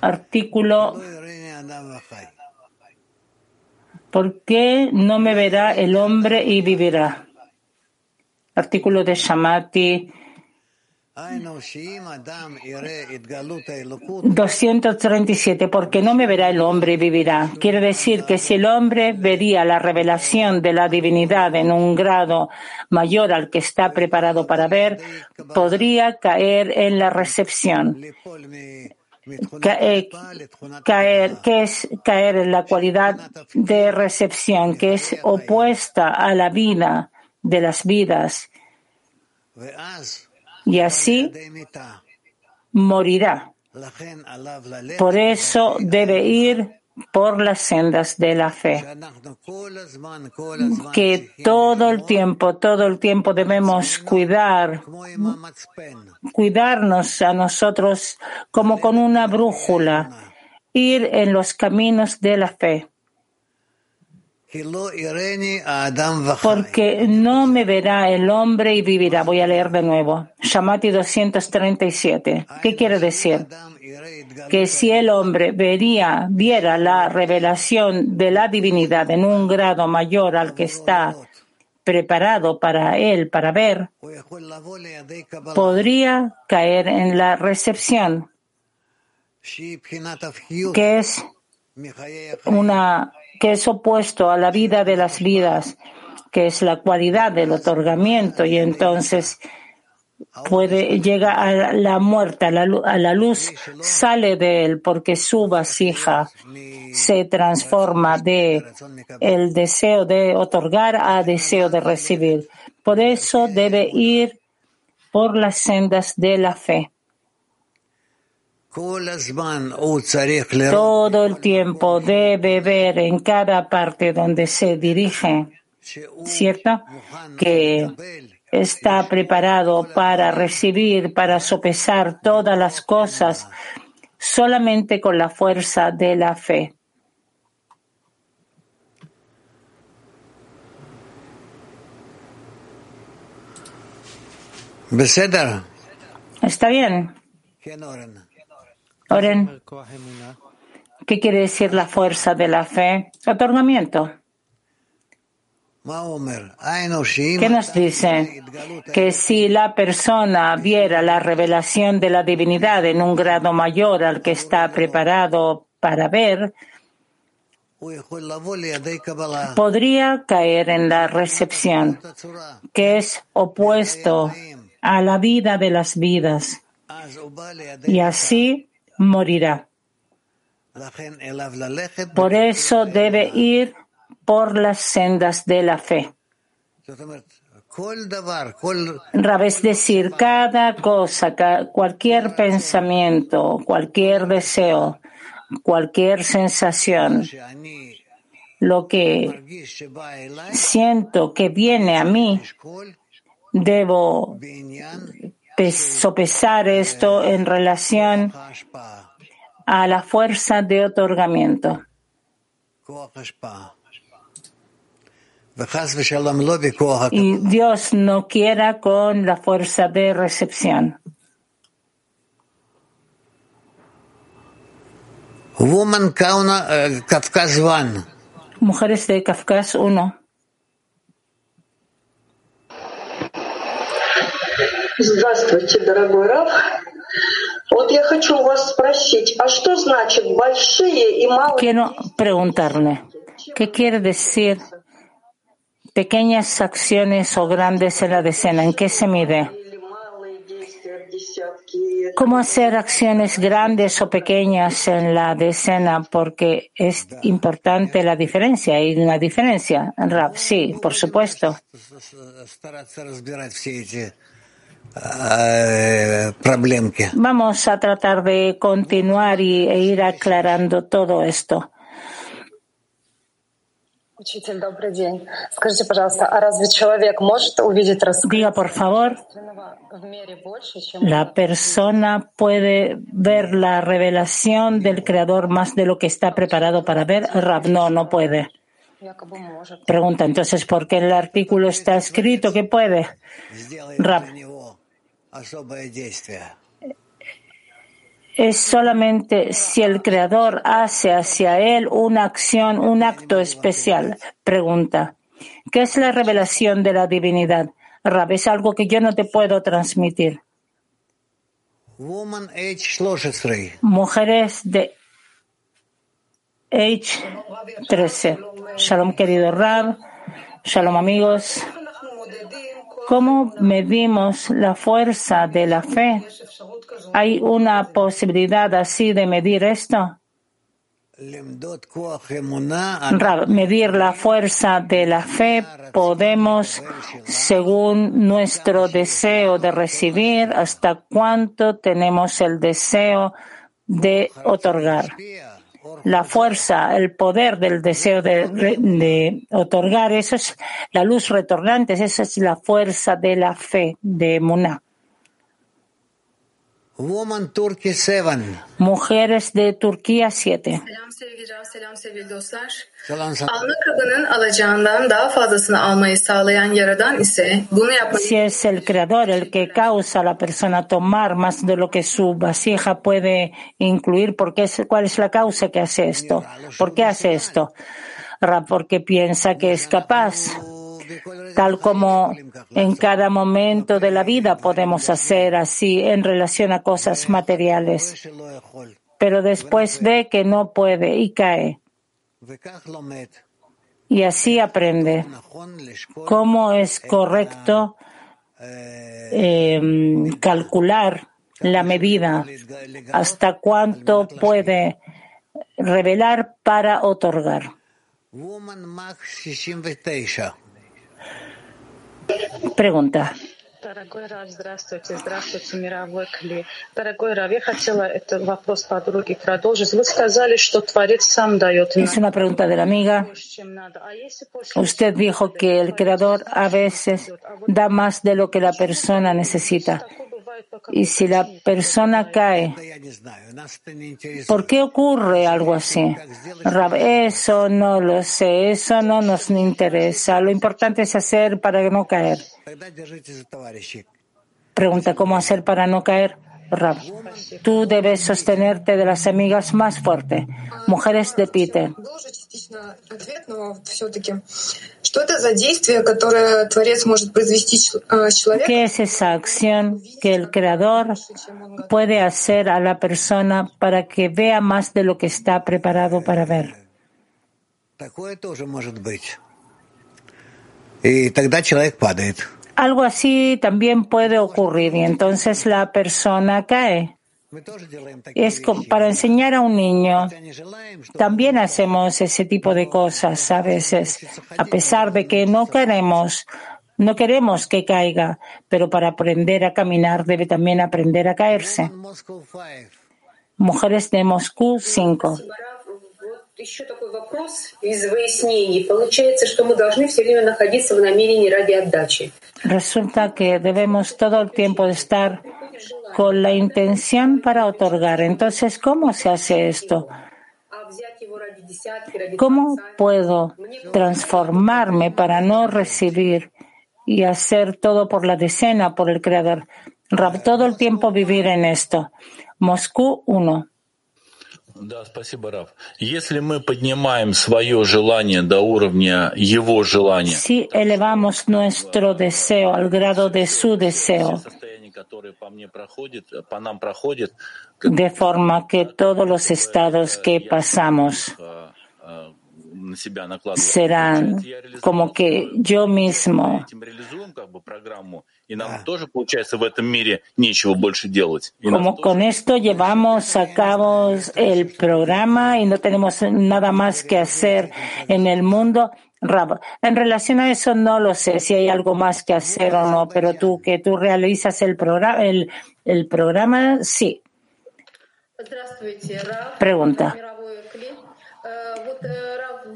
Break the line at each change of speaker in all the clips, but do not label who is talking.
Artículo ¿Por qué no me verá el hombre y vivirá? Artículo de Shamati 237. Porque no me verá el hombre y vivirá. Quiere decir que si el hombre vería la revelación de la divinidad en un grado mayor al que está preparado para ver, podría caer en la recepción. Eh, caer, que es caer en la cualidad de recepción, que es opuesta a la vida de las vidas y así morirá. Por eso debe ir por las sendas de la fe. Que todo el tiempo, todo el tiempo debemos cuidar, cuidarnos a nosotros como con una brújula, ir en los caminos de la fe porque no me verá el hombre y vivirá. Voy a leer de nuevo. Shamati 237. ¿Qué quiere decir? Que si el hombre vería, viera la revelación de la divinidad en un grado mayor al que está preparado para él para ver, podría caer en la recepción, que es una que es opuesto a la vida de las vidas, que es la cualidad del otorgamiento, y entonces puede llegar a la muerte, a la, luz, sale de él porque su vasija se transforma de el deseo de otorgar a deseo de recibir. Por eso debe ir por las sendas de la fe. Todo el tiempo debe ver en cada parte donde se dirige, ¿cierto? Que está preparado para recibir, para sopesar todas las cosas solamente con la fuerza de la fe. ¿Está bien? Oren, ¿qué quiere decir la fuerza de la fe? Otorgamiento. ¿Qué nos dice? Que si la persona viera la revelación de la divinidad en un grado mayor al que está preparado para ver, podría caer en la recepción, que es opuesto a la vida de las vidas. Y así morirá. Por eso debe ir por las sendas de la fe. Es decir, cada cosa, cualquier pensamiento, cualquier deseo, cualquier sensación, lo que siento que viene a mí, debo sopesar esto en relación a la fuerza de otorgamiento. Y Dios no quiera con la fuerza de recepción. Mujeres de Kafkas 1.
Здравствуйте, дорогой Раф. Вот я хочу у вас спросить, а что значит большие и малые...
Quiero preguntarle, ¿qué quiere decir pequeñas acciones o grandes en la decena? ¿En qué se mide? ¿Cómo hacer acciones grandes o pequeñas en la decena? Porque es importante la diferencia. ¿Hay una diferencia? Rap, sí, por supuesto.
Eh,
Vamos a tratar de continuar y, e ir aclarando todo esto. Diga, por favor, la persona puede ver la revelación del Creador más de lo que está preparado para ver. Rab, no, no puede. Pregunta entonces, ¿por qué el artículo está escrito que puede? Rab, es solamente si el Creador hace hacia él una acción, un acto especial. Pregunta, ¿qué es la revelación de la divinidad? Rab, es algo que yo no te puedo transmitir. Mujeres de H13. Shalom, querido Rab. Shalom, amigos. ¿Cómo medimos la fuerza de la fe? ¿Hay una posibilidad así de medir esto? medir la fuerza de la fe podemos según nuestro deseo de recibir hasta cuánto tenemos el deseo de otorgar la fuerza, el poder del deseo de, otorgar, eso es la luz retornante, esa es la fuerza de la fe, de Muná. Mujeres de Turquía 7. Si es el creador el que causa a la persona tomar más de lo que su vasija puede incluir, ¿por qué ¿cuál es la causa que hace esto? ¿Por qué hace esto? Porque piensa que es capaz tal como en cada momento de la vida podemos hacer así en relación a cosas materiales. Pero después ve que no puede y cae. Y así aprende cómo es correcto em, calcular la medida, hasta cuánto puede revelar para otorgar. Pregunta. Es una pregunta de la amiga. Usted dijo que el creador a veces da más de lo que la persona necesita. Y si la persona cae, ¿por qué ocurre algo así? Eso no lo sé, eso no nos interesa. Lo importante es hacer para no caer. Pregunta, ¿cómo hacer para no caer? Rab, tú debes sostenerte de las amigas más fuerte, mujeres de Peter. ¿Qué es esa acción que el Creador puede hacer a la persona para que vea más de lo que está preparado para ver? Algo así también puede ocurrir y entonces la persona cae. Es para enseñar a un niño. También hacemos ese tipo de cosas a veces, a pesar de que no queremos, no queremos que caiga, pero para aprender a caminar debe también aprender a caerse. Mujeres de Moscú 5. Resulta que debemos todo el tiempo estar con la intención para otorgar. Entonces, ¿cómo se hace esto? ¿Cómo puedo transformarme para no recibir y hacer todo por la decena, por el Creador? Todo el tiempo vivir en esto. Moscú 1. Si elevamos nuestro deseo al grado de su deseo, de forma que todos los estados que pasamos serán como que yo mismo como con esto llevamos a cabo el programa y no tenemos nada más que hacer en el mundo. en relación a eso no lo sé si hay algo más que hacer o no, pero tú que tú realizas el programa, el, el programa, sí. Pregunta.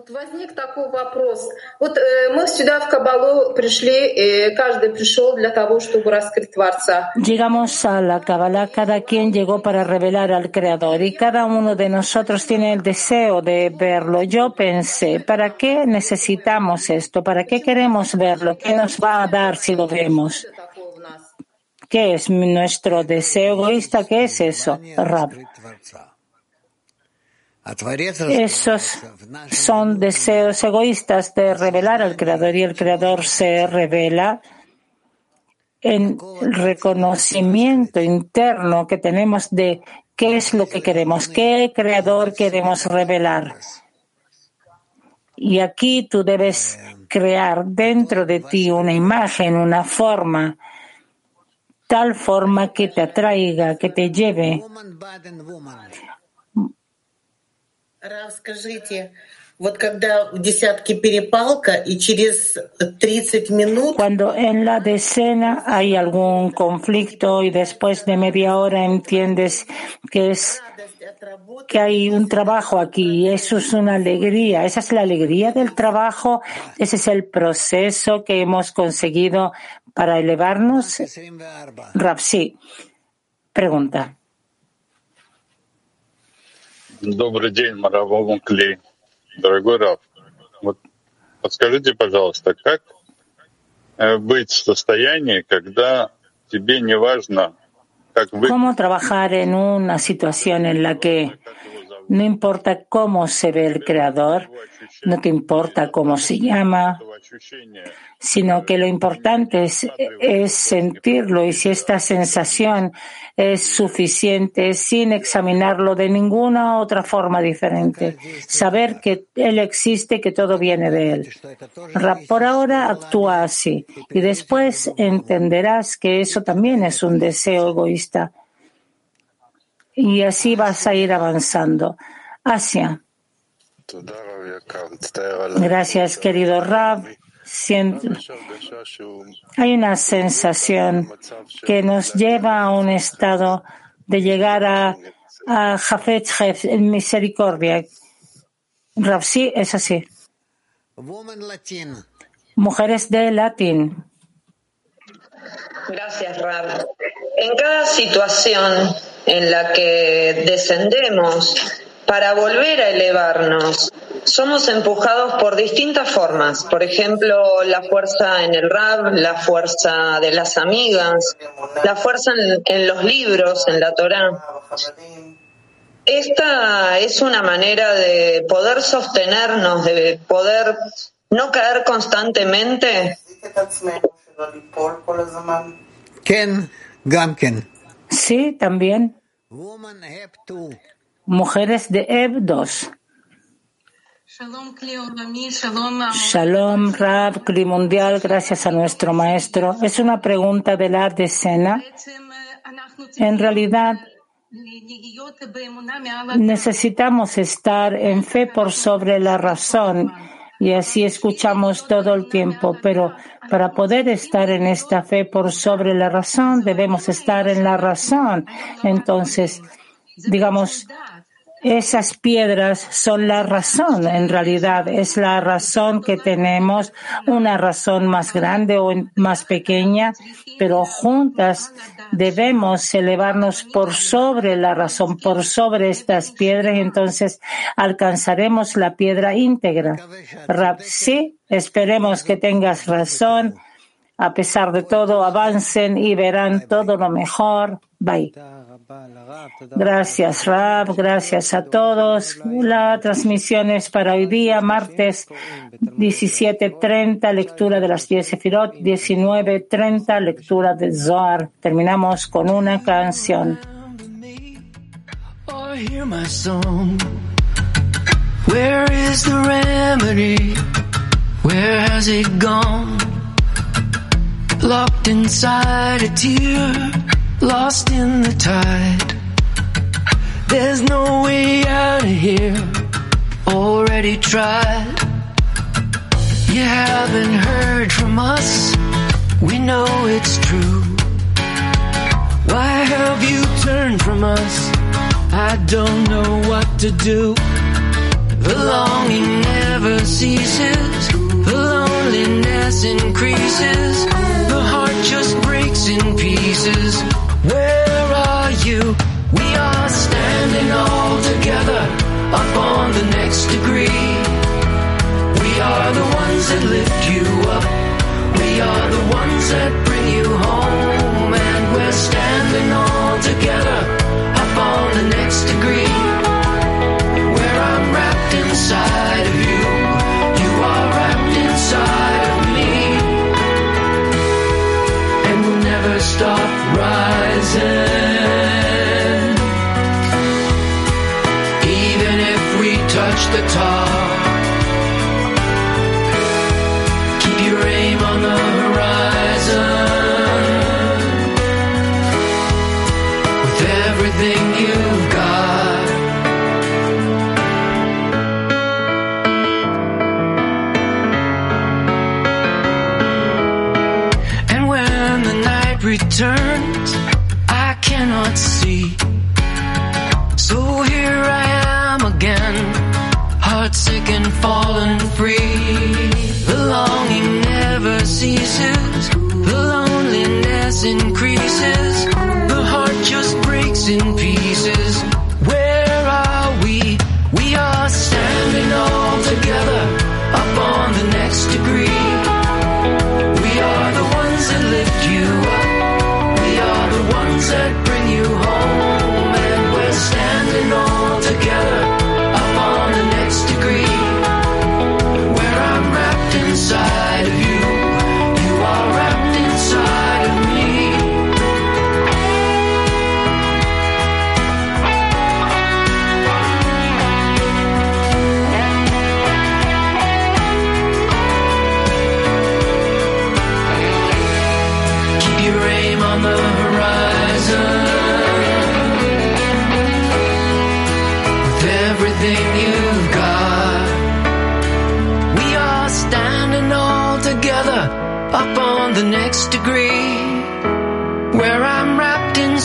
вот возник такой вопрос. Вот э, мы сюда в Кабалу пришли, и каждый пришел для того, чтобы раскрыть Творца. Llegamos a la Kabbalah, cada quien llegó para revelar al Creador y cada uno de nosotros tiene el deseo de verlo. Yo pensé, ¿para qué necesitamos esto? ¿Para qué queremos verlo? ¿Qué nos va a dar si lo vemos? ¿Qué es nuestro deseo egoísta? ¿Qué es eso, Rab? Esos son deseos egoístas de revelar al Creador y el Creador se revela en reconocimiento interno que tenemos de qué es lo que queremos, qué Creador queremos revelar. Y aquí tú debes crear dentro de ti una imagen, una forma, tal forma que te atraiga, que te lleve cuando en la decena hay algún conflicto y después de media hora entiendes que es que hay un trabajo aquí y eso es una alegría. Esa es la alegría del trabajo. Ese es el proceso que hemos conseguido para elevarnos. Rapsi, pregunta.
Добрый день, Маравом Клей. Дорогой Раф, вот подскажите, пожалуйста, как быть в состоянии, когда тебе не важно, как вы...
¿Cómo trabajar en una situación en la que no importa cómo se ve el creador, no te importa cómo se llama, sino que lo importante es, sentirlo y si esta sensación es suficiente sin examinarlo de ninguna otra forma diferente. Saber que Él existe, que todo viene de Él. Por ahora actúa así y después entenderás que eso también es un deseo egoísta. Y así vas a ir avanzando. Asia. Gracias, querido Rab hay una sensación que nos lleva a un estado de llegar a, a Jafet en misericordia. Rav, sí, es así. Mujeres de latín.
Gracias, Rab. En cada situación en la que descendemos para volver a elevarnos, somos empujados por distintas formas. Por ejemplo, la fuerza en el rap, la fuerza de las amigas, la fuerza en, los libros, en la Torah. Esta es una manera de poder sostenernos, de poder no caer constantemente.
Sí, también. Mujeres de Ev 2. Shalom, Rab, Kli Mundial, gracias a nuestro maestro. Es una pregunta de la decena. En realidad, necesitamos estar en fe por sobre la razón y así escuchamos todo el tiempo, pero para poder estar en esta fe por sobre la razón, debemos estar en la razón. Entonces, digamos, esas piedras son la razón, en realidad es la razón que tenemos, una razón más grande o más pequeña, pero juntas debemos elevarnos por sobre la razón, por sobre estas piedras, entonces alcanzaremos la piedra íntegra. Sí, esperemos que tengas razón. A pesar de todo, avancen y verán todo lo mejor. Bye. Gracias, Rab. Gracias a todos. La transmisión es para hoy día, martes 17.30, lectura de las 10 Sefirot, 19.30, lectura de Zohar. Terminamos con una canción. Where is the remedy? Where has it gone? Locked inside a tear. Lost in the tide. There's no way out of here, already tried. You haven't heard from us, we know it's true. Why have you turned from us? I don't know what to do. The longing never ceases, the loneliness increases, the heart just breaks in pieces. Where are you? We are standing all together up on the next degree. We are the ones that lift you up. We are the ones that bring you home. And we're standing all together.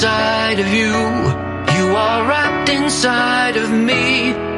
Inside of you. You are wrapped inside of me.